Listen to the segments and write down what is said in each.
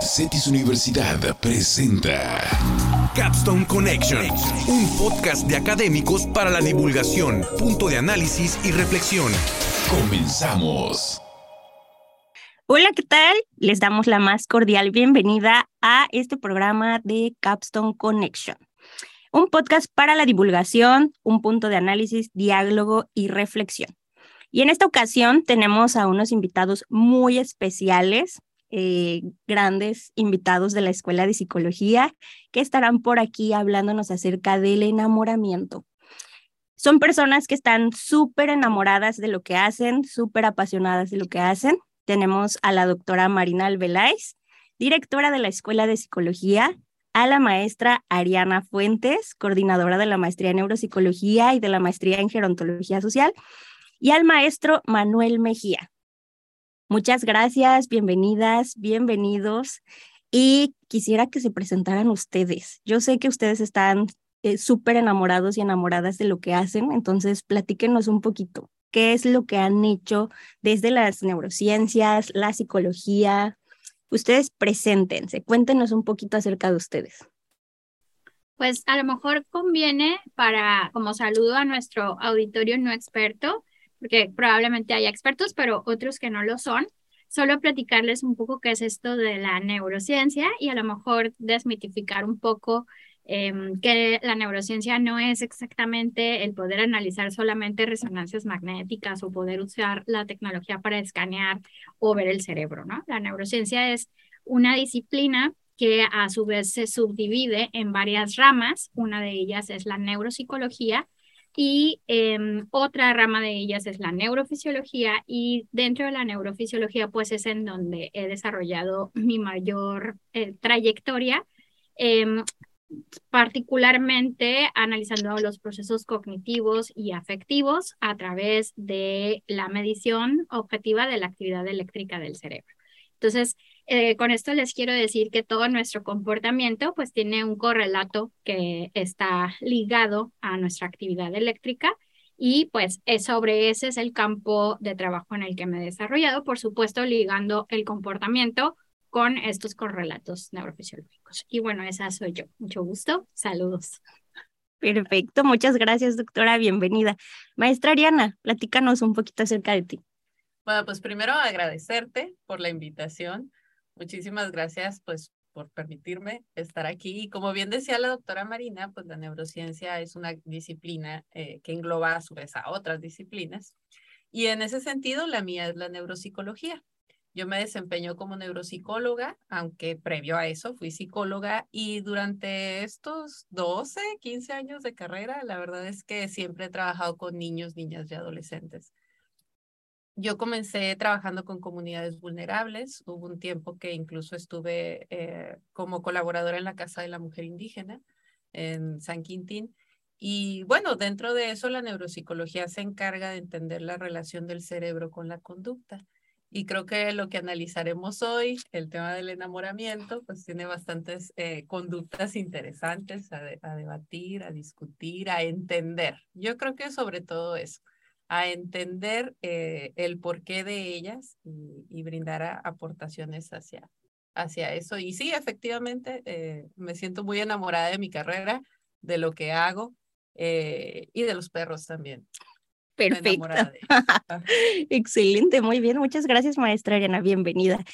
Cetis Universidad presenta Capstone Connection, un podcast de académicos para la divulgación, punto de análisis y reflexión. Comenzamos. Hola, ¿qué tal? Les damos la más cordial bienvenida a este programa de Capstone Connection, un podcast para la divulgación, un punto de análisis, diálogo y reflexión. Y en esta ocasión tenemos a unos invitados muy especiales, eh, grandes invitados de la Escuela de Psicología que estarán por aquí hablándonos acerca del enamoramiento. Son personas que están súper enamoradas de lo que hacen, súper apasionadas de lo que hacen. Tenemos a la doctora Marina Alveláez, directora de la Escuela de Psicología, a la maestra Ariana Fuentes, coordinadora de la maestría en neuropsicología y de la maestría en gerontología social, y al maestro Manuel Mejía, Muchas gracias, bienvenidas, bienvenidos. Y quisiera que se presentaran ustedes. Yo sé que ustedes están eh, súper enamorados y enamoradas de lo que hacen, entonces platíquenos un poquito. ¿Qué es lo que han hecho desde las neurociencias, la psicología? Ustedes preséntense, cuéntenos un poquito acerca de ustedes. Pues a lo mejor conviene para, como saludo a nuestro auditorio no experto, porque probablemente haya expertos, pero otros que no lo son, solo platicarles un poco qué es esto de la neurociencia y a lo mejor desmitificar un poco em, que la neurociencia no es exactamente el poder analizar solamente resonancias magnéticas o poder usar la tecnología para escanear o ver el cerebro, ¿no? La neurociencia es una disciplina que a su vez se subdivide en varias ramas. Una de ellas es la neuropsicología, y em, otra rama de ellas es la neurofisiología y dentro de la neurofisiología pues es en donde he desarrollado mi mayor eh, trayectoria, em, particularmente analizando los procesos cognitivos y afectivos a través de la medición objetiva de la actividad eléctrica del cerebro. Entonces, eh, con esto les quiero decir que todo nuestro comportamiento pues tiene un correlato que está ligado a nuestra actividad eléctrica y pues es sobre ese es el campo de trabajo en el que me he desarrollado, por supuesto ligando el comportamiento con estos correlatos neurofisiológicos. Y bueno, esa soy yo. Mucho gusto. Saludos. Perfecto, muchas gracias, doctora. Bienvenida. Maestra Ariana, platícanos un poquito acerca de ti. Bueno, pues primero agradecerte por la invitación. Muchísimas gracias, pues, por permitirme estar aquí. Y como bien decía la doctora Marina, pues la neurociencia es una disciplina eh, que engloba a su vez a otras disciplinas. Y en ese sentido, la mía es la neuropsicología. Yo me desempeño como neuropsicóloga, aunque previo a eso fui psicóloga y durante estos 12, 15 años de carrera, la verdad es que siempre he trabajado con niños, niñas y adolescentes. Yo comencé trabajando con comunidades vulnerables. Hubo un tiempo que incluso estuve eh, como colaboradora en la Casa de la Mujer Indígena en San Quintín. Y bueno, dentro de eso la neuropsicología se encarga de entender la relación del cerebro con la conducta. Y creo que lo que analizaremos hoy, el tema del enamoramiento, pues tiene bastantes eh, conductas interesantes a, debatir, a discutir, a entender. Yo creo que sobre todo eso a entender eh, el porqué de ellas y, brindar aportaciones hacia, hacia eso. Y sí, efectivamente, eh, me siento muy enamorada de mi carrera, de lo que hago eh, y de los perros también. Perfecto. Excelente, muy bien. Muchas gracias, maestra Ariana. Bienvenida.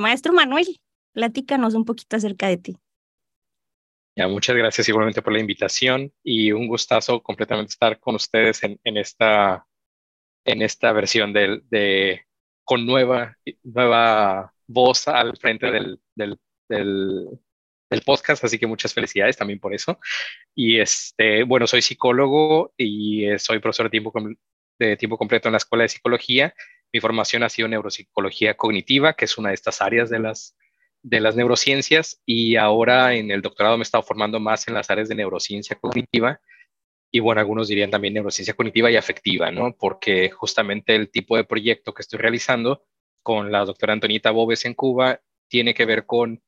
maestro Manuel, platícanos un poquito acerca de ti. Ya, muchas gracias igualmente por la invitación y un gustazo completamente estar con ustedes en, esta, en esta versión de, con nueva, nueva voz al frente del, del, podcast, así que muchas felicidades también por eso. Y este, bueno, soy psicólogo y eh, soy profesor de tiempo completo en la Escuela de Psicología. Mi formación ha sido neuropsicología cognitiva, que es una de estas áreas de las de las neurociencias y ahora en el doctorado me he estado formando más en las áreas de neurociencia cognitiva y bueno, algunos dirían también neurociencia cognitiva y afectiva, ¿no? Porque justamente el tipo de proyecto que estoy realizando con la doctora Antonita Bobes en Cuba tiene que ver con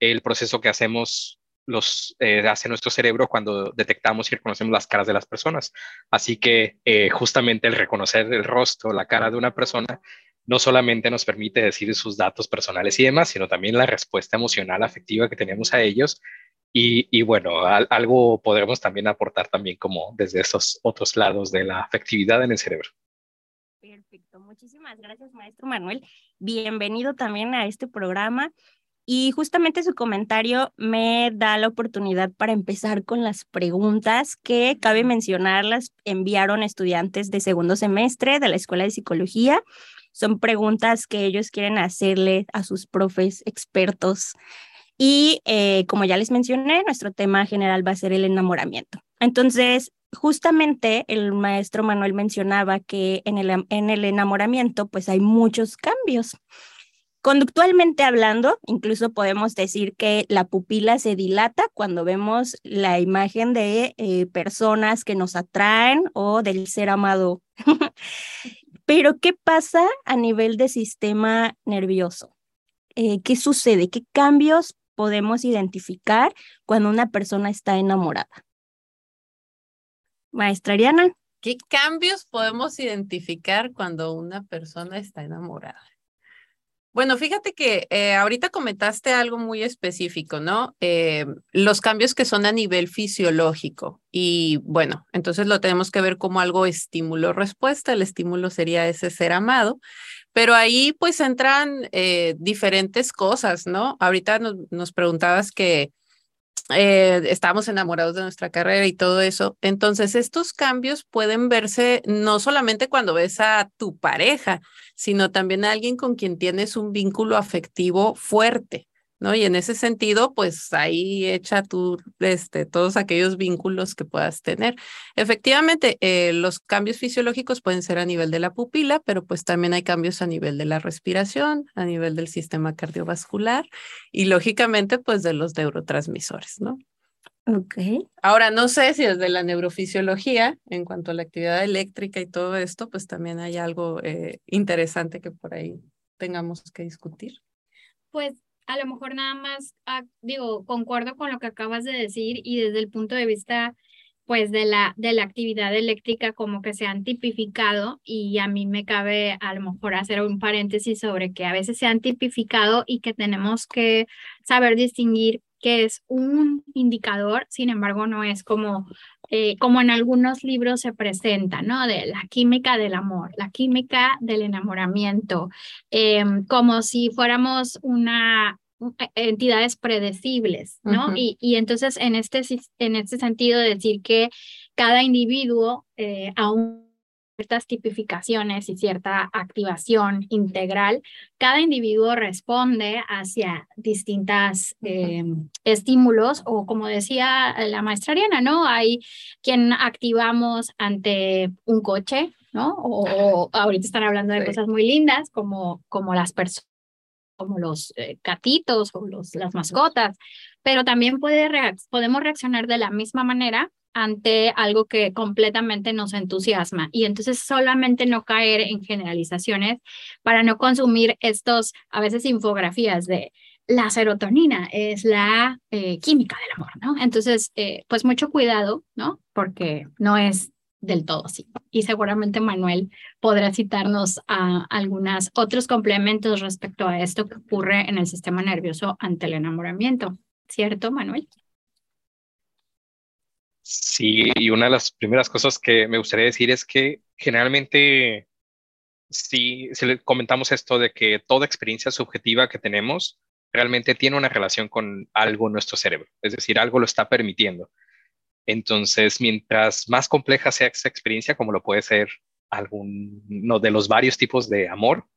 el proceso que hacemos los eh, hace nuestro cerebro cuando detectamos y reconocemos las caras de las personas. Así que eh, justamente el reconocer el rostro, la cara de una persona, no solamente nos permite decir sus datos personales y demás, sino también la respuesta emocional, afectiva que tenemos a ellos. Y, bueno, algo podremos también aportar también como desde esos otros lados de la afectividad en el cerebro. Perfecto, muchísimas gracias, maestro Manuel. Bienvenido también a este programa. Y justamente su comentario me da la oportunidad para empezar con las preguntas que cabe mencionar, las enviaron estudiantes de segundo semestre de la Escuela de Psicología. Son preguntas que ellos quieren hacerle a sus profes expertos. Y eh, como ya les mencioné, nuestro tema general va a ser el enamoramiento. Entonces, justamente el maestro Manuel mencionaba que en el, en el enamoramiento pues hay muchos cambios. Conductualmente hablando, incluso podemos decir que la pupila se dilata cuando vemos la imagen de eh, personas que nos atraen o del ser amado. Pero, ¿qué pasa a nivel de sistema nervioso? Eh, ¿Qué sucede? ¿Qué cambios podemos identificar cuando una persona está enamorada? Maestra Ariana. ¿Qué cambios podemos identificar cuando una persona está enamorada? Bueno, fíjate que eh, ahorita comentaste algo muy específico, ¿no? Eh, los cambios que son a nivel fisiológico. Y bueno, entonces lo tenemos que ver como algo estímulo-respuesta. El estímulo sería ese ser amado. Pero ahí pues entran eh, diferentes cosas, ¿no? Ahorita nos, nos preguntabas que eh, estamos enamorados de nuestra carrera y todo eso. Entonces, estos cambios pueden verse no solamente cuando ves a tu pareja, sino también a alguien con quien tienes un vínculo afectivo fuerte. ¿No? Y en ese sentido, pues ahí echa tú este, todos aquellos vínculos que puedas tener. Efectivamente, eh, los cambios fisiológicos pueden ser a nivel de la pupila, pero pues también hay cambios a nivel de la respiración, a nivel del sistema cardiovascular y lógicamente, pues de los neurotransmisores, ¿no? Ok. Ahora, no sé si desde la neurofisiología, en cuanto a la actividad eléctrica y todo esto, pues también hay algo eh, interesante que por ahí tengamos que discutir. Pues a lo mejor nada más, ah, digo, concuerdo con lo que acabas de decir y desde el punto de vista, pues, de la, de la actividad eléctrica como que se han tipificado y a mí me cabe a lo mejor hacer un paréntesis sobre que a veces se han tipificado y que tenemos que saber distinguir que es un indicador, sin embargo, no es como eh, como en algunos libros se presenta, ¿no? De la química del amor, la química del enamoramiento, em, como si fuéramos una e, entidades predecibles, ¿no? y, y, entonces en este, en este sentido decir que cada individuo eh, aún ciertas tipificaciones y cierta activación integral, cada individuo responde hacia distintos eh, estímulos o como decía la maestra Ariana, ¿no? Hay quien activamos ante un coche, ¿no? O, ahorita están hablando de cosas muy lindas como, como las personas como los eh, gatitos o los, las mascotas, pero también puede podemos reaccionar de la misma manera ante algo que completamente nos entusiasma y entonces solamente no caer en generalizaciones para no consumir estos a veces infografías de la serotonina es la eh, química del amor, ¿no? Entonces, eh, pues mucho cuidado, ¿no? Porque no es del todo así. Y seguramente Manuel podrá citarnos a algunos otros complementos respecto a esto que ocurre en el sistema nervioso ante el enamoramiento, ¿cierto, Manuel? Sí, y una de las primeras cosas que me gustaría decir es que generalmente, si, si le comentamos esto de que toda experiencia subjetiva que tenemos realmente tiene una relación con algo en nuestro cerebro, es decir, algo lo está permitiendo. Entonces, mientras más compleja sea esa experiencia, como lo puede ser alguno de los varios tipos de amor,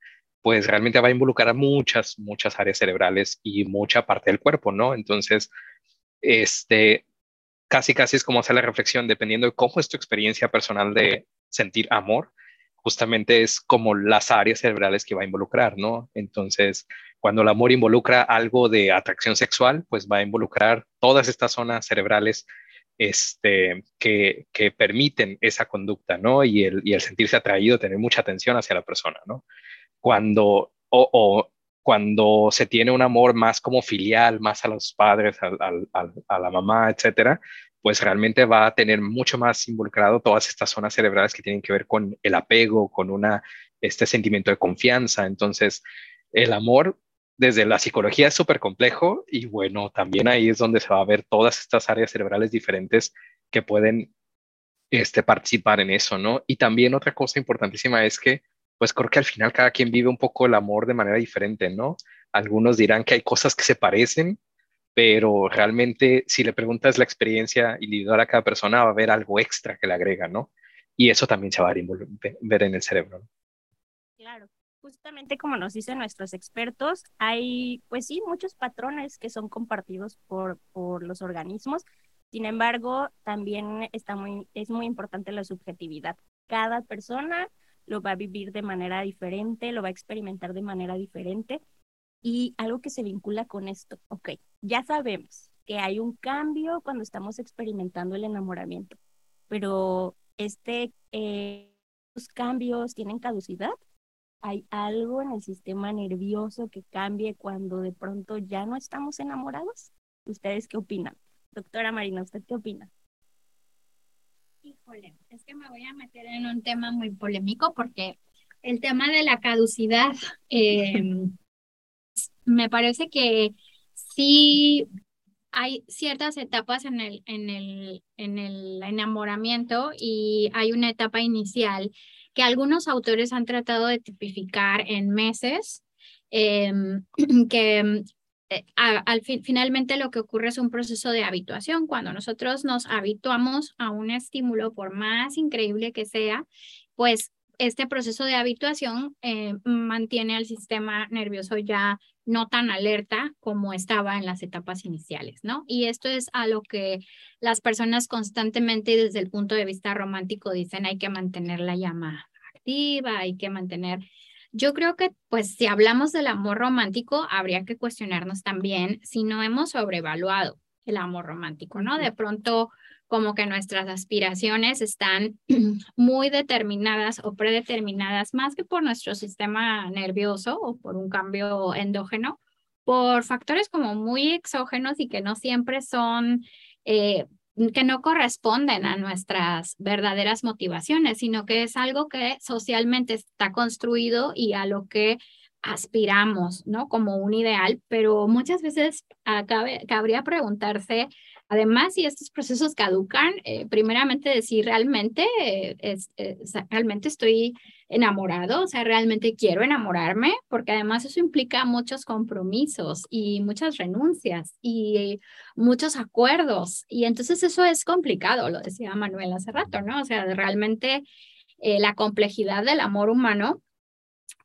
pues realmente va a involucrar a muchas, muchas áreas cerebrales y mucha parte del cuerpo, ¿no? Entonces, este, casi casi es como hacer la reflexión, dependiendo de cómo es tu experiencia personal de sentir amor, justamente es como las áreas cerebrales que va a involucrar, ¿no? Entonces, Cuando el amor involucra algo de atracción sexual, pues va a involucrar todas estas zonas cerebrales este, que, que permiten esa conducta, ¿no? Y el, y el sentirse atraído, tener mucha atención hacia la persona, ¿no? Cuando, o, o cuando se tiene un amor más como filial, más a los padres, a la mamá, etcétera, pues realmente va a tener mucho más involucrado todas estas zonas cerebrales que tienen que ver con el apego, con una, este sentimiento de confianza. Entonces, el amor desde la psicología es súper complejo y bueno, también ahí es donde se va a ver todas estas áreas cerebrales diferentes que pueden este, participar en eso, ¿no? Y también otra cosa importantísima es que, pues creo que al final cada quien vive un poco el amor de manera diferente, ¿no? Algunos dirán que hay cosas que se parecen, pero realmente si le preguntas la experiencia individual a cada persona va a haber algo extra que le agrega, ¿no? Y eso también se va a ver en el cerebro. Claro, justamente como nos dicen nuestros expertos, hay pues sí muchos patrones que son compartidos por, por los organismos. Sin embargo, también está muy, es muy importante la subjetividad. Cada persona lo va a vivir de manera diferente, lo va a experimentar de manera diferente y algo que se vincula con esto, ok, ya sabemos que hay un cambio cuando estamos experimentando el enamoramiento, pero este, eh, ¿los cambios tienen caducidad? ¿Hay algo en el sistema nervioso que cambie cuando de pronto ya no estamos enamorados? ¿Ustedes qué opinan? Doctora Marina, ¿usted qué opina? Es que me voy a meter en un tema muy polémico porque el tema de la caducidad eh, me parece que sí hay ciertas etapas en el, en el, en el enamoramiento y hay una etapa inicial que algunos autores han tratado de tipificar en meses, em, que eh, al fin, finalmente lo que ocurre es un proceso de habituación. Cuando nosotros nos habituamos a un estímulo, por más increíble que sea, pues este proceso de habituación eh, mantiene al sistema nervioso ya no tan alerta como estaba en las etapas iniciales, ¿no? Y esto es a lo que las personas constantemente desde el punto de vista romántico dicen hay que mantener la llama activa, hay que mantener... Yo creo que, pues, si hablamos del amor romántico, habría que cuestionarnos también si no hemos sobrevaluado el amor romántico, ¿no? De pronto como que nuestras aspiraciones están muy determinadas o predeterminadas, más que por nuestro sistema nervioso o por un cambio endógeno, por factores como muy exógenos y que no siempre son, eh, que no corresponden a nuestras verdaderas motivaciones, sino que es algo que socialmente está construido y a lo que aspiramos, ¿no? Como un ideal, pero muchas veces cabría preguntarse Además, si estos procesos caducan, eh, primeramente decir realmente, eh, es, eh, realmente estoy enamorado, o sea, realmente quiero enamorarme, porque además eso implica muchos compromisos y muchas renuncias y muchos acuerdos. Y entonces eso es complicado, lo decía Manuel hace rato, ¿no? O sea, realmente la complejidad del amor humano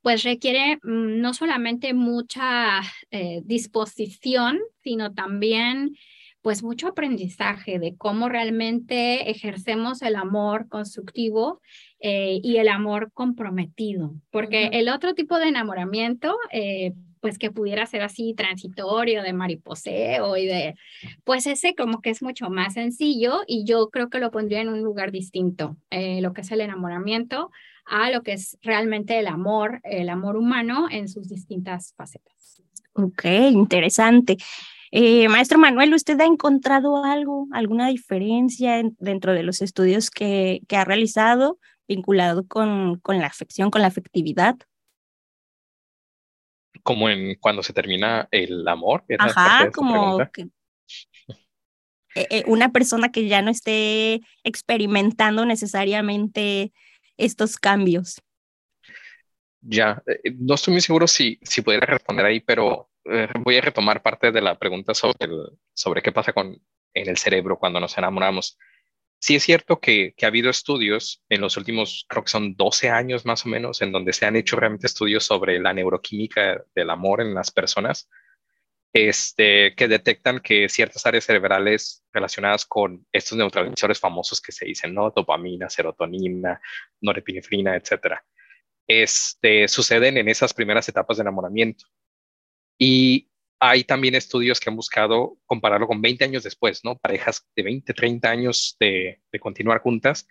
pues requiere mm, no solamente mucha disposición, sino también pues mucho aprendizaje de cómo realmente ejercemos el amor constructivo eh, y el amor comprometido, porque el otro tipo de enamoramiento, eh, pues que pudiera ser así transitorio, de mariposeo y de, pues ese como que es mucho más sencillo y yo creo que lo pondría en un lugar distinto, eh, lo que es el enamoramiento a lo que es realmente el amor, el amor humano en sus distintas facetas. Ok, interesante. Eh, maestro Manuel, ¿usted ha encontrado algo, alguna diferencia dentro de los estudios que, que ha realizado vinculado con, con, la afección, con la afectividad? Como en cuando se termina el amor. Ajá, como que, eh, eh, una persona que ya no esté experimentando necesariamente estos cambios. Ya, no estoy muy seguro si, si pudiera responder ahí, pero eh, voy a retomar parte de la pregunta sobre, sobre qué pasa con, en el cerebro cuando nos enamoramos. Sí es cierto que, que, ha habido estudios en los últimos, creo que son 12 años más o menos, en donde se han hecho realmente estudios sobre la neuroquímica del amor en las personas, este, que detectan que ciertas áreas cerebrales relacionadas con estos neurotransmisores famosos que se dicen, ¿no? Dopamina, serotonina, norepinefrina, etcétera, este, suceden en esas primeras etapas de enamoramiento Y hay también estudios que han buscado compararlo con 20 años después, ¿no? Parejas de 20, 30 años de, de continuar juntas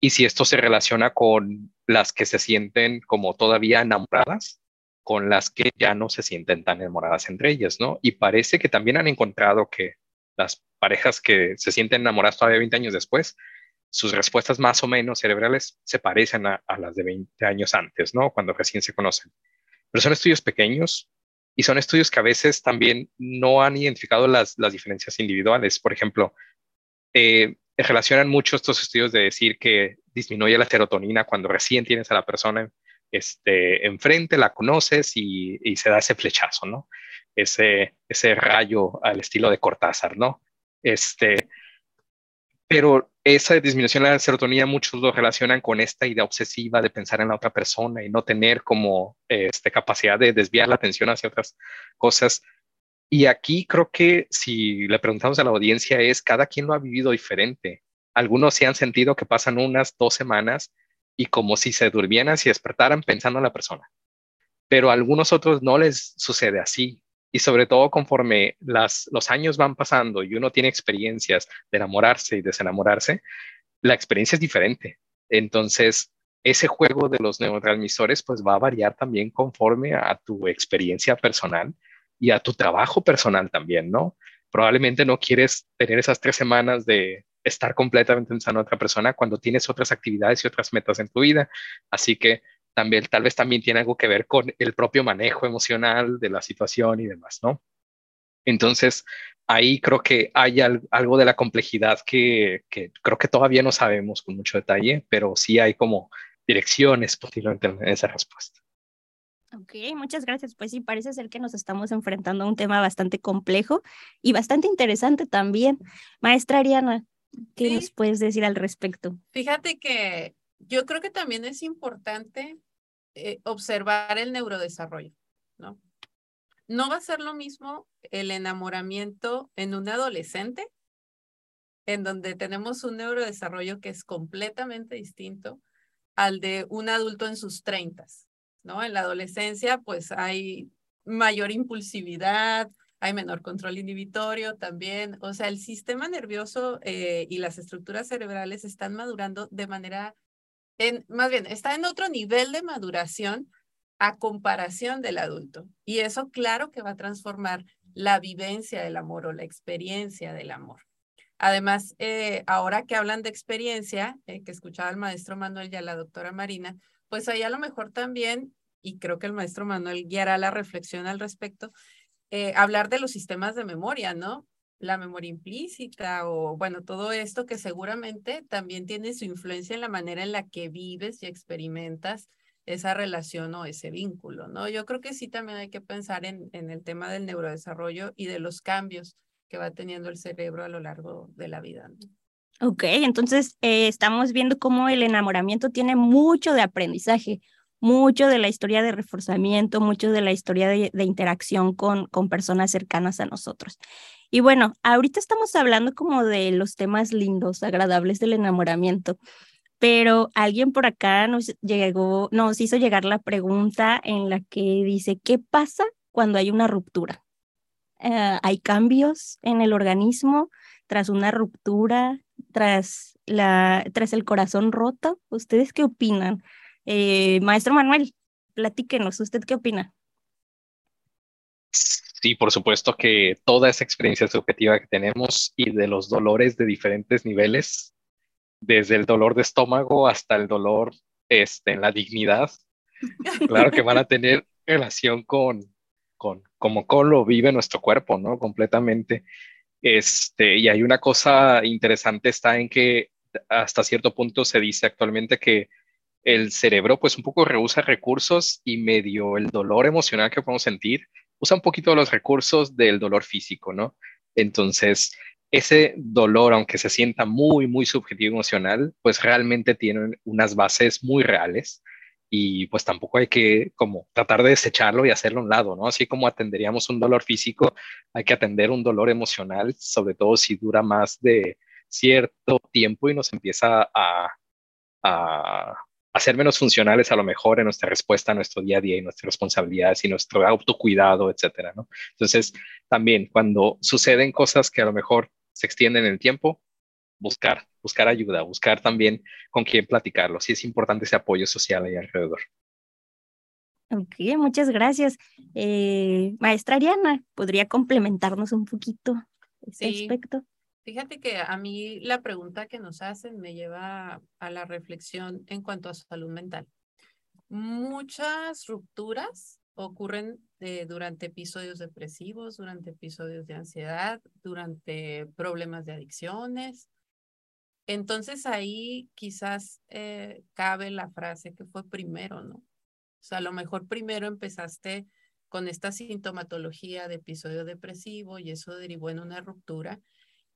y si esto se relaciona con las que se sienten como todavía enamoradas con las que ya no se sienten tan enamoradas entre ellas, ¿no? Y parece que también han encontrado que las parejas que se sienten enamoradas todavía 20 años después, sus respuestas más o menos cerebrales se parecen a, las de 20 años antes, ¿no? Cuando recién se conocen. Pero son estudios pequeños y son estudios que a veces también no han identificado las, las diferencias individuales. Por ejemplo, eh, relacionan mucho estos estudios de decir que disminuye la serotonina cuando recién tienes a la persona este, enfrente, la conoces y, se da ese flechazo, ¿no? Ese, ese rayo al estilo de Cortázar, ¿no? Este, pero esa disminución de la serotonina muchos lo relacionan con esta idea obsesiva de pensar en la otra persona y no tener como este, capacidad de desviar la atención hacia otras cosas. Y aquí creo que si le preguntamos a la audiencia es, cada quien lo ha vivido diferente. Algunos se han sentido que pasan unas dos semanas y como si se durmieran, si despertaran pensando en la persona. Pero a algunos otros no les sucede así. Y sobre todo conforme las, los años van pasando y uno tiene experiencias de enamorarse y desenamorarse, la experiencia es diferente. Entonces, ese juego de los neurotransmisores pues va a variar también conforme a tu experiencia personal y a tu trabajo personal también, ¿no? Probablemente no quieres tener esas tres semanas de estar completamente en otra persona cuando tienes otras actividades y otras metas en tu vida. Así que también, tal vez también tiene algo que ver con el propio manejo emocional de la situación y demás, ¿no? Entonces, ahí creo que hay algo de la complejidad que, que, creo que todavía no sabemos con mucho detalle, pero sí hay como direcciones posiblemente en esa respuesta. Ok, muchas gracias. Pues sí, parece ser que nos estamos enfrentando a un tema bastante complejo y bastante interesante también. Maestra Ariana, ¿qué nos puedes decir al respecto? Fíjate que yo creo que también es importante eh, observar el neurodesarrollo, ¿no? No va a ser lo mismo el enamoramiento en un adolescente, en donde tenemos un neurodesarrollo que es completamente distinto al de un adulto en sus treintas. ¿no? En la adolescencia, pues hay mayor impulsividad, hay menor control inhibitorio también. O sea, el sistema nervioso eh, y las estructuras cerebrales están madurando de manera, más bien, está en otro nivel de maduración a comparación del adulto. Y eso, claro, que va a transformar la vivencia del amor o la experiencia del amor. Además, eh, ahora que hablan de experiencia, eh, que escuchaba al maestro Manuel y a la doctora Marina, pues ahí a lo mejor también, y creo que el maestro Manuel guiará la reflexión al respecto, eh, hablar de los sistemas de memoria, ¿no? La memoria implícita o, bueno, todo esto que seguramente también tiene su influencia en la manera en la que vives y experimentas esa relación o ese vínculo, ¿no? Yo creo que sí también hay que pensar en, en el tema del neurodesarrollo y de los cambios que va teniendo el cerebro a lo largo de la vida. ¿no? Ok, entonces eh, estamos viendo cómo el enamoramiento tiene mucho de aprendizaje, mucho de la historia de reforzamiento, mucho de la historia de, interacción con, con personas cercanas a nosotros. Y bueno, ahorita estamos hablando como de los temas lindos, agradables del enamoramiento, pero alguien por acá nos llegó, nos hizo llegar la pregunta en la que dice, ¿qué pasa cuando hay una ruptura? Eh, ¿Hay cambios en el organismo tras una ruptura? tras, la, tras el corazón roto. ¿Ustedes qué opinan? Eh, maestro Manuel, platíquenos, ¿usted qué opina? Sí, por supuesto que toda esa experiencia subjetiva que tenemos y de los dolores de diferentes niveles, desde el dolor de estómago hasta el dolor este, en la dignidad, claro que van a tener relación con, con cómo lo vive nuestro cuerpo, ¿no? Completamente. Este, y hay una cosa interesante, está en que hasta cierto punto se dice actualmente que el cerebro pues un poco rehúsa recursos y medio el dolor emocional que podemos sentir, usa un poquito los recursos del dolor físico, ¿no? Entonces, ese dolor, aunque se sienta muy, muy subjetivo emocional, pues realmente tiene unas bases muy reales y pues tampoco hay que como tratar de desecharlo y hacerlo a un lado, ¿no? Así como atenderíamos un dolor físico, hay que atender un dolor emocional, sobre todo si dura más de cierto tiempo y nos empieza a, a, hacer menos funcionales a lo mejor en nuestra respuesta a nuestro día a día y nuestras responsabilidades y nuestro autocuidado, etcétera, ¿no? Entonces, también cuando suceden cosas que a lo mejor se extienden en el tiempo, buscar, buscar ayuda, buscar también con quién platicarlo. Sí es importante ese apoyo social ahí alrededor. Ok, muchas gracias. Eh, maestra Ariana, ¿podría complementarnos un poquito este aspecto? Fíjate que a mí la pregunta que nos hacen me lleva a la reflexión en cuanto a salud mental. Muchas rupturas ocurren eh, durante episodios depresivos, durante episodios de ansiedad, durante problemas de adicciones. Entonces ahí quizás eh, cabe la frase que fue primero, ¿no? O sea, a lo mejor primero empezaste con esta sintomatología de episodio depresivo y eso derivó en una ruptura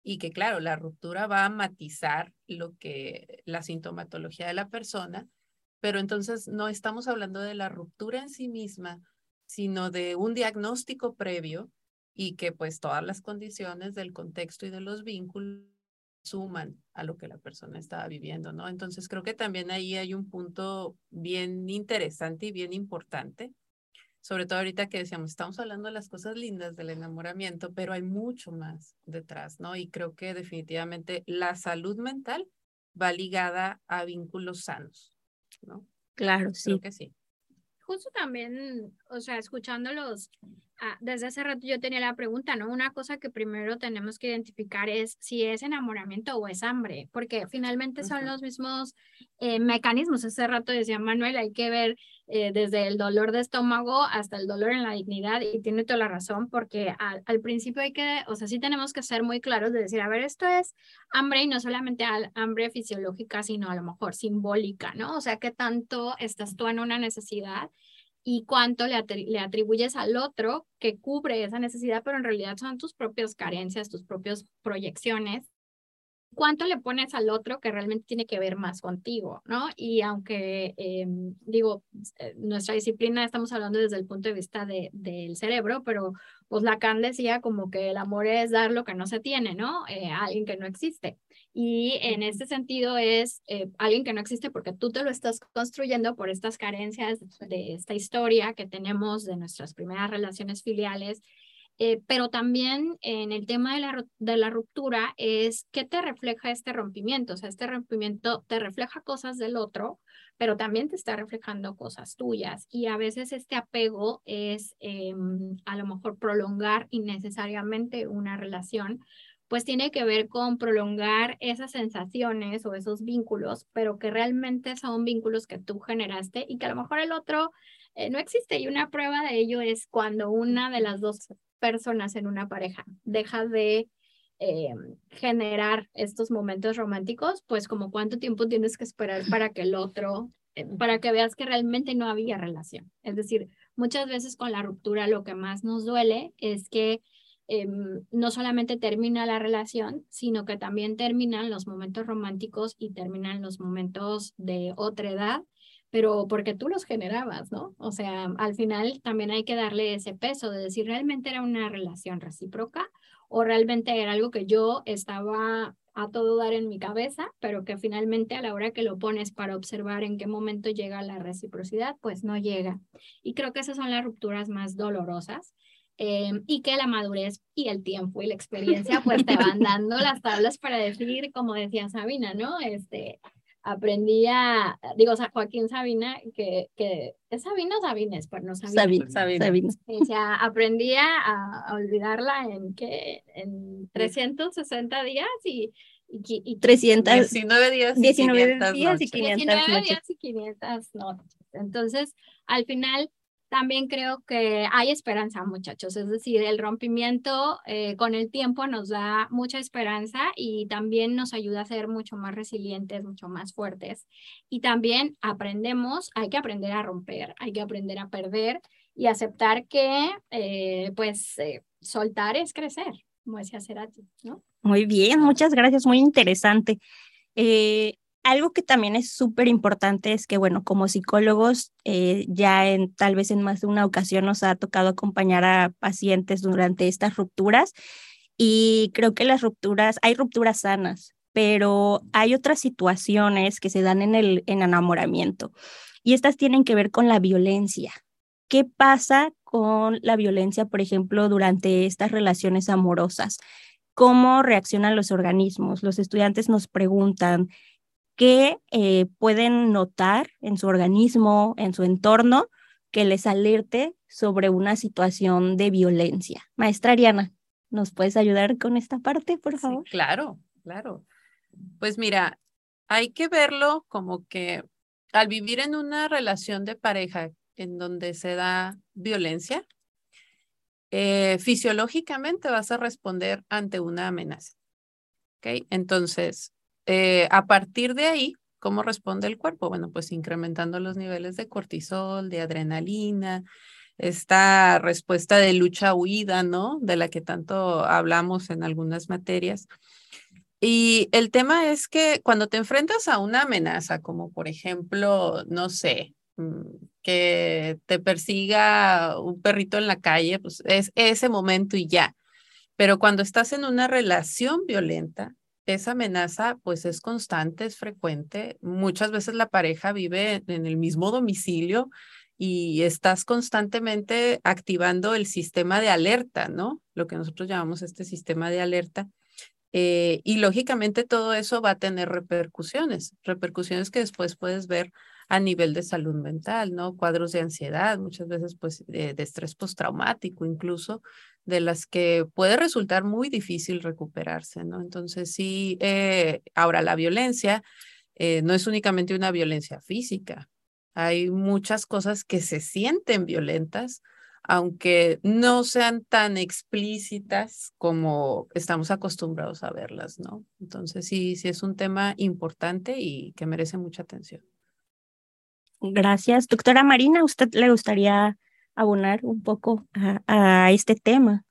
y que claro, la ruptura va a matizar lo que la sintomatología de la persona, pero entonces no estamos hablando de la ruptura en sí misma, sino de un diagnóstico previo y que pues todas las condiciones del contexto y de los vínculos suman a lo que la persona estaba viviendo, ¿no? Entonces creo que también ahí hay un punto bien interesante y bien importante, sobre todo ahorita que decíamos, estamos hablando de las cosas lindas del enamoramiento, pero hay mucho más detrás, ¿no? Y creo que definitivamente la salud mental va ligada a vínculos sanos, ¿no? Claro, sí. Creo que sí. Justo también, o sea, escuchándolos desde hace rato yo tenía la pregunta, ¿no? Una cosa que primero tenemos que identificar es si es enamoramiento o es hambre, porque finalmente son los mismos eh, mecanismos. Hace rato decía Manuel, hay que ver eh, desde el dolor de estómago hasta el dolor en la dignidad y tiene toda la razón, porque al, al, principio hay que, o sea, sí tenemos que ser muy claros de decir, a ver, esto es hambre y no solamente hambre fisiológica, sino a lo mejor simbólica, ¿no? O sea, ¿qué tanto estás tú en una necesidad? Y cuánto le, le, atribuyes al otro que cubre esa necesidad, pero en realidad son tus propias carencias, tus propias proyecciones. ¿Cuánto le pones al otro que realmente tiene que ver más contigo, no? Y aunque, em, digo, eh, nuestra disciplina estamos hablando desde el punto de vista de, del cerebro, pero pues Lacan decía como que el amor es dar lo que no se tiene, ¿no? Eh, a alguien que no existe. Y en este sentido es eh, alguien que no existe porque tú te lo estás construyendo por estas carencias de esta historia que tenemos de nuestras primeras relaciones filiales. Eh, pero también en el tema de la, de la ruptura es qué te refleja este rompimiento. O sea, este rompimiento te refleja cosas del otro, pero también te está reflejando cosas tuyas. Y a veces este apego es em, a lo mejor prolongar innecesariamente una relación pues tiene que ver con prolongar esas sensaciones o esos vínculos, pero que realmente son vínculos que tú generaste y que a lo mejor el otro eh, no existe. Y una prueba de ello es cuando una de las dos personas en una pareja deja de eh, generar estos momentos románticos, pues como cuánto tiempo tienes que esperar para que el otro, eh, para que veas que realmente no había relación. Es decir, muchas veces con la ruptura lo que más nos duele es que Em, no solamente termina la relación, sino que también terminan los momentos románticos y terminan los momentos de otra edad, pero porque tú los generabas, ¿no? O sea, al final también hay que darle ese peso de decir, ¿realmente era una relación recíproca o realmente era algo que yo estaba a todo dar en mi cabeza, pero que finalmente a la hora que lo pones para observar en qué momento llega la reciprocidad, pues no llega. Y creo que esas son las rupturas más dolorosas Em, y que la madurez y el tiempo y la experiencia pues te van dando las tablas para decir, como decía Sabina, ¿no? Este, aprendí a, digo, Joaquín Sabina, que, que ¿es Sabina o Sabines? Pues no Sabina. Sabina. Sabina. O sea, aprendí a, olvidarla en, ¿qué? En 360 días y, y, y 300, 19 días y 19 500 días y 500 19 días y 500 noches. Entonces, al final también creo que hay esperanza, muchachos. Es decir, el rompimiento eh, con el tiempo nos da mucha esperanza y también nos ayuda a ser mucho más resilientes, mucho más fuertes. Y también aprendemos, hay que aprender a romper, hay que aprender a perder y aceptar que, eh, pues, eh, soltar es crecer, como decía Cerati. Muy bien, muchas gracias, muy interesante. Algo que también es súper importante es que, bueno, como psicólogos, eh, ya en tal vez en más de una ocasión nos ha tocado acompañar a pacientes durante estas rupturas y creo que las rupturas, hay rupturas sanas, pero hay otras situaciones que se dan en el en enamoramiento y estas tienen que ver con la violencia. ¿Qué pasa con la violencia, por ejemplo, durante estas relaciones amorosas? ¿Cómo reaccionan los organismos? Los estudiantes nos preguntan qué eh, pueden notar en su organismo, en su entorno, que les alerte sobre una situación de violencia. Maestra Ariana, ¿nos puedes ayudar con esta parte, por favor? claro, claro. Pues mira, hay que verlo como que al vivir en una relación de pareja en donde se da violencia, eh, fisiológicamente vas a responder ante una amenaza. ¿Ok? Entonces, eh, a partir de ahí, ¿cómo responde el cuerpo? Bueno, pues incrementando los niveles de cortisol, de adrenalina, esta respuesta de lucha-huida, ¿no? De la que tanto hablamos en algunas materias. Y el tema es que cuando te enfrentas a una amenaza, como por ejemplo, no sé, mm, que te persiga un perrito en la calle, pues es ese momento y ya. Pero cuando estás en una relación violenta, esa amenaza pues es constante, es frecuente. Muchas veces la pareja vive en el mismo domicilio y estás constantemente activando el sistema de alerta, ¿no? Lo que nosotros llamamos este sistema de alerta. Eh, y lógicamente todo eso va a tener repercusiones, repercusiones que después puedes ver a nivel de salud mental, ¿no? Cuadros de ansiedad, muchas veces pues de, estrés postraumático incluso, de las que puede resultar muy difícil recuperarse, ¿no? Entonces sí, eh, ahora la violencia eh, no es únicamente una violencia física, hay muchas cosas que se sienten violentas, aunque no sean tan explícitas como estamos acostumbrados a verlas, ¿no? Entonces sí, sí es un tema importante y que merece mucha atención. Gracias. Doctora Marina, ¿usted le gustaría abonar un poco a, este tema?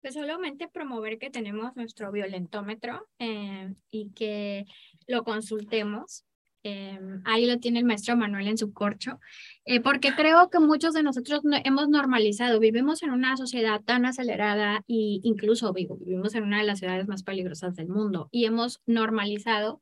Pues solamente promover que tenemos nuestro violentómetro eh, y que lo consultemos. Eh, ahí lo tiene el maestro Manuel en su corcho, eh, porque creo que muchos de nosotros hemos normalizado, vivimos en una sociedad tan acelerada e incluso vivimos en una de las ciudades más peligrosas del mundo y hemos normalizado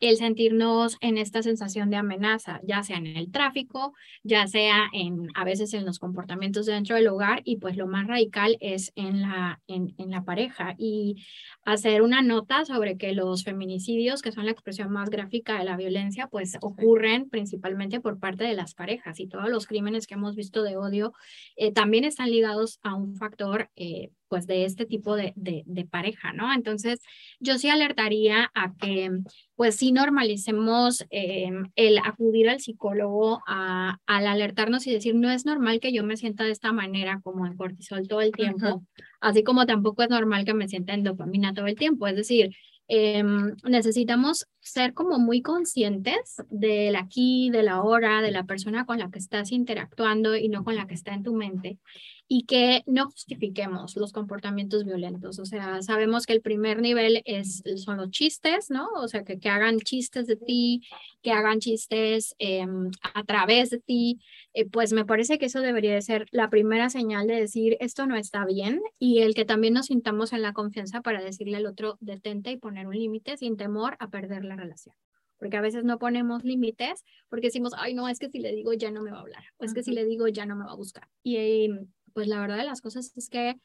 el sentirnos en esta sensación de amenaza, ya sea en el tráfico, ya sea en a veces en los comportamientos dentro del hogar y pues lo más radical es en la, en, en la pareja. Y hacer una nota sobre que los feminicidios, que son la expresión más gráfica de la violencia, pues ocurren principalmente por parte de las parejas y todos los crímenes que hemos visto de odio eh, también están ligados a un factor eh, pues de este tipo de, de, pareja, ¿no? Entonces, yo sí alertaría a que pues sí normalicemos eh, el acudir al psicólogo a, al alertarnos y decir, no es normal que yo me sienta de esta manera como en cortisol todo el tiempo, así como tampoco es normal que me sienta en dopamina todo el tiempo, es decir, Em, necesitamos ser como muy conscientes del aquí, de la hora, de la persona con la que estás interactuando y no con la que está en tu mente y que no justifiquemos los comportamientos violentos. O sea, sabemos que el primer nivel es, son los chistes, ¿no? O sea, que, que hagan chistes de ti, que hagan chistes em, a través de ti. Eh, pues me parece que eso debería de ser la primera señal de decir esto no está bien y el que también nos sintamos en la confianza para decirle al otro detente y poner un límite sin temor a perder la relación porque a veces no ponemos límites porque decimos, ay, no, es que si le digo ya no me va a hablar, o es que si le digo ya no me va a buscar. Y pues la verdad de las cosas es que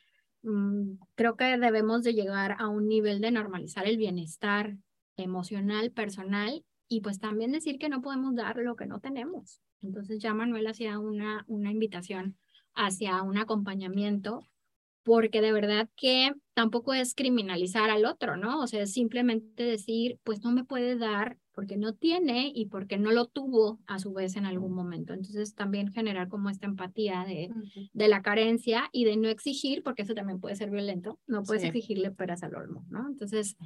mm, creo que debemos de llegar a un nivel de normalizar el bienestar emocional, personal y pues también decir que no podemos dar lo que no tenemos. Entonces ya Manuel hacía una, una invitación hacia un acompañamiento porque de verdad que tampoco es criminalizar al otro, ¿no? O sea, es simplemente decir, pues no me puede dar porque no tiene y porque no lo tuvo a su vez en algún momento. Entonces también generar como esta empatía de, de la carencia y de no exigir, porque eso también puede ser violento, no puedes exigirle peras al olmo, ¿no? Entonces,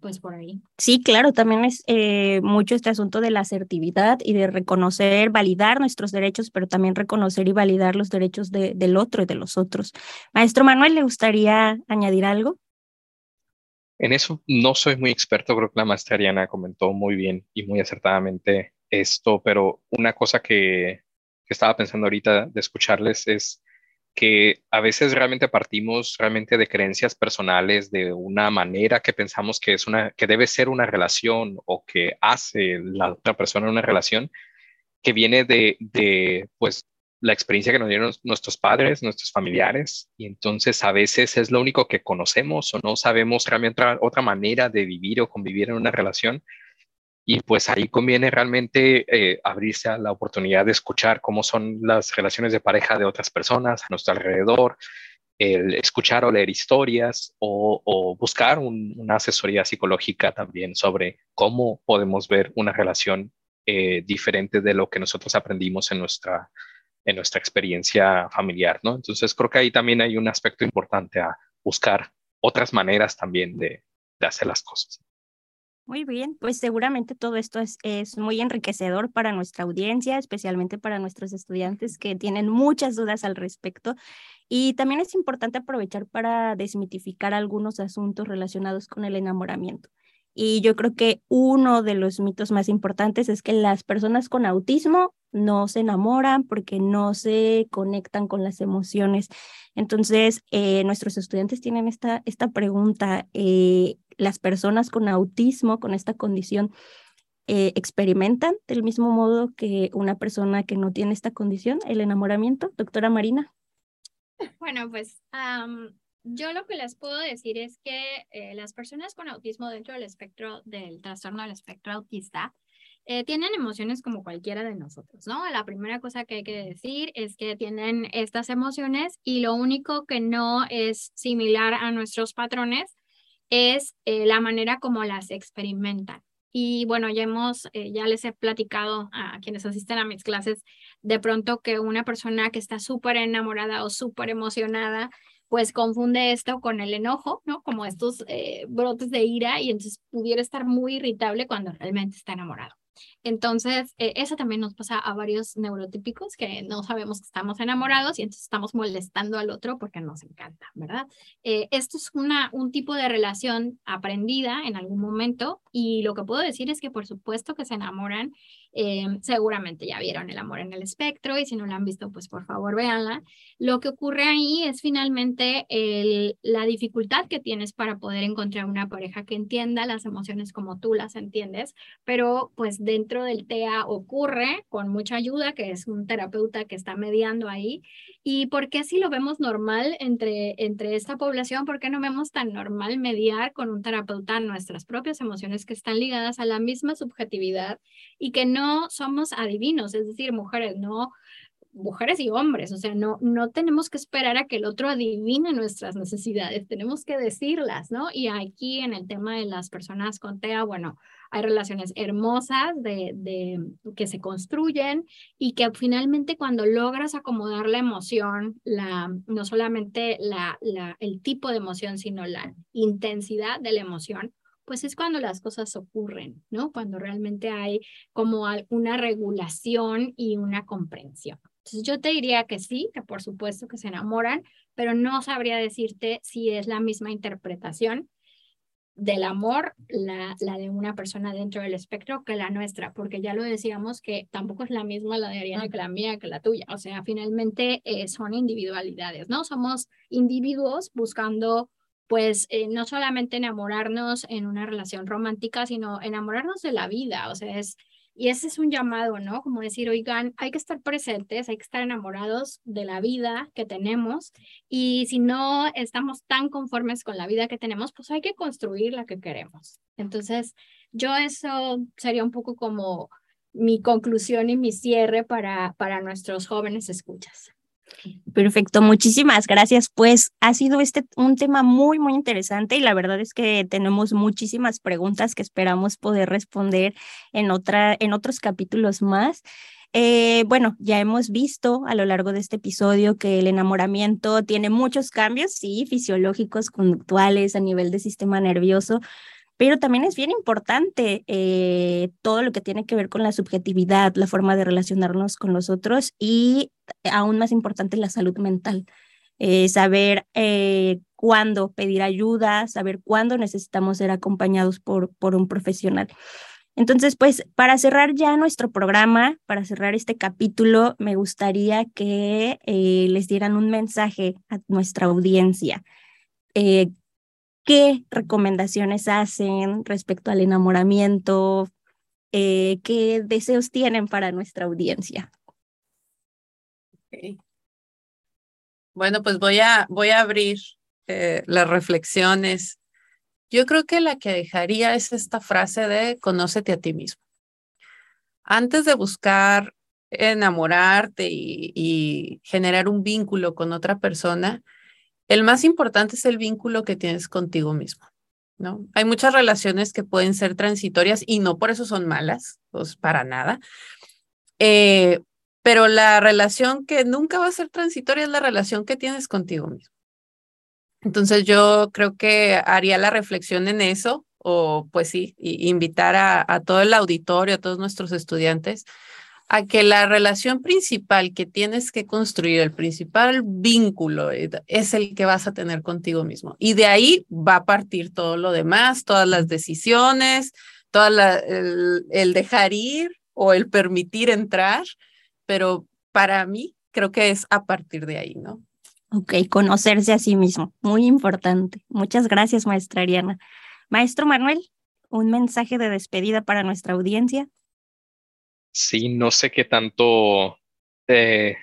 pues por ahí. Sí, claro, también es eh, mucho este asunto de la asertividad y de reconocer, validar nuestros derechos, pero también reconocer y validar los derechos de, del otro y de los otros. Maestro Manuel, ¿le gustaría añadir algo? En eso no soy muy experto, creo que la maestra Ariana comentó muy bien y muy acertadamente esto, pero una cosa que, estaba pensando ahorita de escucharles es que a veces realmente partimos realmente de creencias personales, de una manera que pensamos que es una, que debe ser una relación o que hace la otra persona una relación, que viene de, de pues, la experiencia que nos dieron nuestros padres, nuestros familiares, y entonces a veces es lo único que conocemos o no sabemos realmente otra manera de vivir o convivir en una relación. Y pues ahí conviene realmente eh, abrirse a la oportunidad de escuchar cómo son las relaciones de pareja de otras personas a nuestro alrededor, el escuchar o leer historias o, buscar una asesoría psicológica también sobre cómo podemos ver una relación eh, diferente de lo que nosotros aprendimos en nuestra, en nuestra experiencia familiar, ¿no? Entonces creo que ahí también hay un aspecto importante a buscar otras maneras también de, de hacer las cosas. Muy bien, pues seguramente todo esto es, es, muy enriquecedor para nuestra audiencia, especialmente para nuestros estudiantes que tienen muchas dudas al respecto. Y también es importante aprovechar para desmitificar algunos asuntos relacionados con el enamoramiento. Y yo creo que uno de los mitos más importantes es que las personas con autismo no se enamoran porque no se conectan con las emociones. Entonces, eh, nuestros estudiantes tienen esta, esta pregunta. Eh, las personas con autismo, con esta condición, eh, experimentan del mismo modo que una persona que no tiene esta condición, el enamoramiento? Doctora Marina. Bueno, pues yo lo que les puedo decir es que eh, las personas con autismo dentro del espectro del trastorno del espectro autista eh, tienen emociones como cualquiera de nosotros, ¿no? La primera cosa que hay que decir es que tienen estas emociones y lo único que no es similar a nuestros patrones es eh, la manera como las experimentan. Y bueno, ya hemos, eh, ya les he platicado a quienes asisten a mis clases, de pronto que una persona que está súper enamorada o súper emocionada, pues confunde esto con el enojo, ¿no? Como estos eh, brotes de ira y entonces pudiera estar muy irritable cuando realmente está enamorado. Entonces, eh, eso también nos pasa a varios neurotípicos que no sabemos que estamos enamorados y entonces estamos molestando al otro porque nos encanta, ¿verdad? Eh, esto es una, un tipo de relación aprendida en algún momento y lo que puedo decir es que por supuesto que se enamoran eh, seguramente ya vieron El amor en el espectro y si no la han visto, pues por favor véanla. Lo que ocurre ahí es finalmente la dificultad que tienes para poder encontrar una pareja que entienda las emociones como tú las entiendes, pero pues dentro del TEA ocurre con mucha ayuda, que es un terapeuta que está mediando ahí. ¿Y por qué si lo vemos normal entre, entre esta población? ¿Por qué no vemos tan normal mediar con un terapeuta nuestras propias emociones que están ligadas a la misma subjetividad y que no somos adivinos, es decir, mujeres, no mujeres y hombres, o sea, no, no tenemos que esperar a que el otro adivine nuestras necesidades, tenemos que decirlas, ¿no? Y aquí en el tema de las personas con TEA, bueno, hay relaciones hermosas de, que se construyen y que finalmente cuando logras acomodar la emoción, la, no solamente la, la, el tipo de emoción, sino la intensidad de la emoción, pues es cuando las cosas ocurren, ¿no? Cuando realmente hay como una regulación y una comprensión. Entonces yo te diría que sí, que por supuesto que se enamoran, pero no sabría decirte si es la misma interpretación del amor la, la de una persona dentro del espectro que la nuestra, porque ya lo decíamos que tampoco es la misma la de Ariana que la mía, que la tuya. O sea, finalmente eh, son individualidades, ¿no? Somos individuos buscando pues eh, no solamente enamorarnos en una relación romántica, sino enamorarnos de la vida, o sea, es, y ese es un llamado, ¿no? Como decir, oigan, hay que estar presentes, hay que estar enamorados de la vida que tenemos y si no estamos tan conformes con la vida que tenemos, pues hay que construir la que queremos. Entonces, yo eso sería un poco como mi conclusión y mi cierre para, para nuestros jóvenes escuchas. Perfecto, muchísimas gracias. Pues ha sido este un tema muy, muy interesante y la verdad es que tenemos muchísimas preguntas que esperamos poder responder en, otra, en otros capítulos más. Eh, bueno, ya hemos visto a lo largo de este episodio que el enamoramiento tiene muchos cambios, sí, fisiológicos, conductuales, a nivel de sistema nervioso, pero también es bien importante eh, todo lo que tiene que ver con la subjetividad, la forma de relacionarnos con los otros y aún más importante la salud mental. Eh, saber eh, cuándo pedir ayuda, saber cuándo necesitamos ser acompañados por, por un profesional. Entonces, pues para cerrar ya nuestro programa, para cerrar este capítulo, me gustaría que eh, les dieran un mensaje a nuestra audiencia. ¿Qué recomendaciones hacen respecto al enamoramiento? ¿Qué deseos tienen para nuestra audiencia? Bueno, pues voy a, voy a abrir las reflexiones yo creo que la que dejaría es esta frase de conócete a ti mismo. Antes de buscar enamorarte y, generar un vínculo con otra persona, el más importante es el vínculo que tienes contigo mismo. ¿no? Hay muchas relaciones que pueden ser transitorias y no por eso son malas, pues para nada. Eh, pero la relación que nunca va a ser transitoria es la relación que tienes contigo mismo. Entonces yo creo que haría la reflexión en eso, o pues sí, invitar a, todo el auditorio, a todos nuestros estudiantes, a que la relación principal que tienes que construir, el principal vínculo, eh, es el que vas a tener contigo mismo. Y de ahí va a partir todo lo demás, todas las decisiones, toda el, el dejar ir o el permitir entrar, pero para mí creo que es a partir de ahí, ¿no? Ok, conocerse a sí mismo, muy importante. Muchas gracias, maestra Ariana. Maestro Manuel, un mensaje de despedida para nuestra audiencia. Sí, no sé qué tanto eh,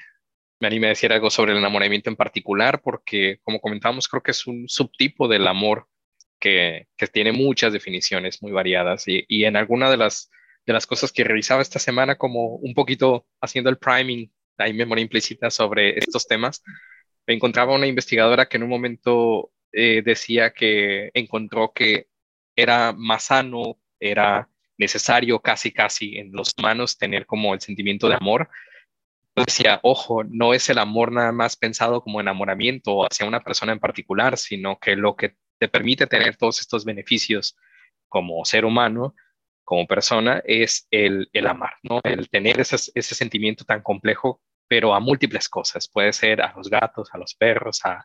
me anime a decir algo sobre el enamoramiento en particular, porque como comentamos, creo que es un subtipo del amor que, que tiene muchas definiciones muy variadas y, y en alguna de las, de las cosas que revisaba esta semana, como un poquito haciendo el priming, hay memoria implícita sobre estos temas, encontraba una investigadora que en un momento eh, decía que encontró que era más sano, era necesario casi, casi en los humanos tener como el sentimiento de amor. Decía, ojo, no es el amor nada más pensado como enamoramiento hacia una persona en particular, sino que lo que te permite tener todos estos beneficios como ser humano, como persona, es el, el amar, ¿no? El tener ese, ese sentimiento tan complejo pero a múltiples cosas. Puede ser a los gatos, a los perros, a,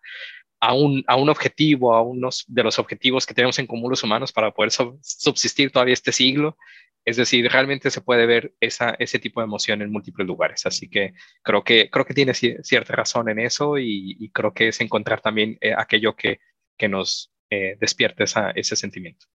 a, un, a un objetivo, a unos de los objetivos que tenemos en común los humanos para poder subsistir todavía este siglo. Es decir, realmente se puede ver esa, ese tipo de emoción en múltiples lugares. Así que creo que, creo que tiene cierta razón en eso y, creo que es encontrar también eh, aquello que, que nos eh, esa, ese sentimiento.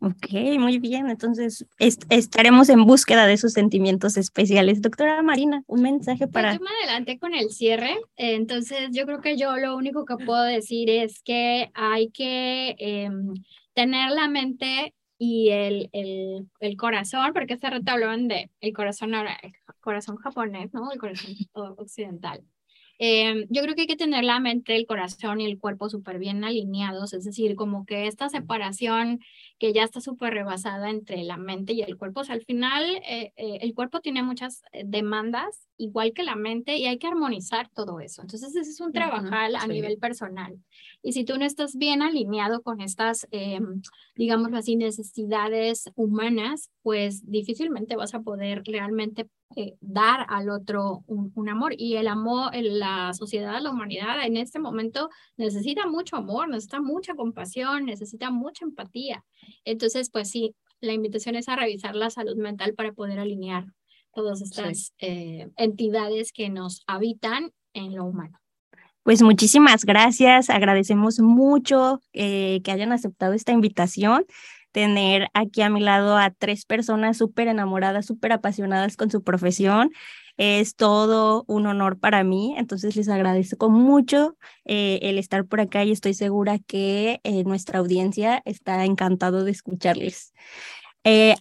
Ok, muy bien. Entonces estaremos en búsqueda de esos sentimientos especiales. Doctora Marina, un mensaje para... Yo me adelanté con el cierre, entonces yo creo que yo lo único que puedo decir es que hay que em, tener la mente y el, el, el, corazón, porque este reto hablaban de el corazón ahora, el corazón japonés, ¿no? El corazón occidental. Em, yo creo que hay que tener la mente, el corazón y el cuerpo súper bien alineados, es decir, como que esta separación que ya está súper rebasada entre la mente y el cuerpo, o sea, al final eh, eh, el cuerpo tiene muchas eh, demandas, igual que la mente, y hay que armonizar todo eso. Entonces, ese es un trabajar a nivel personal. Y si tú no estás bien alineado con estas, em, digamos así, necesidades humanas, pues difícilmente vas a poder realmente eh, dar al otro un, amor. Y el amor, en la sociedad, la humanidad en este momento necesita mucho amor, necesita mucha compasión, necesita mucha empatía. Entonces, pues sí, la invitación es a revisar la salud mental para poder alinear todas estas eh, entidades que nos habitan en lo humano. Pues muchísimas gracias, agradecemos mucho eh, que hayan aceptado esta invitación tener aquí a mi lado a tres personas súper enamoradas, súper apasionadas con su profesión. Es todo un honor para mí, entonces les agradezco mucho eh, el estar por acá y estoy segura que eh, nuestra audiencia está encantado de escucharles.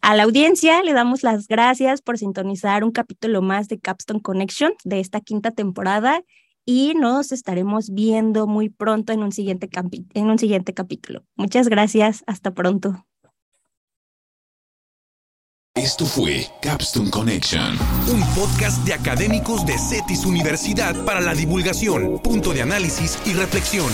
A la audiencia le damos las gracias por sintonizar un capítulo más de Capstone Connection de esta quinta temporada y nos estaremos viendo muy pronto en un siguiente, en un siguiente capítulo. Muchas gracias, hasta pronto. Esto fue Capstone Connection, un podcast de académicos de CETIS Universidad para la divulgación, punto de análisis y reflexión.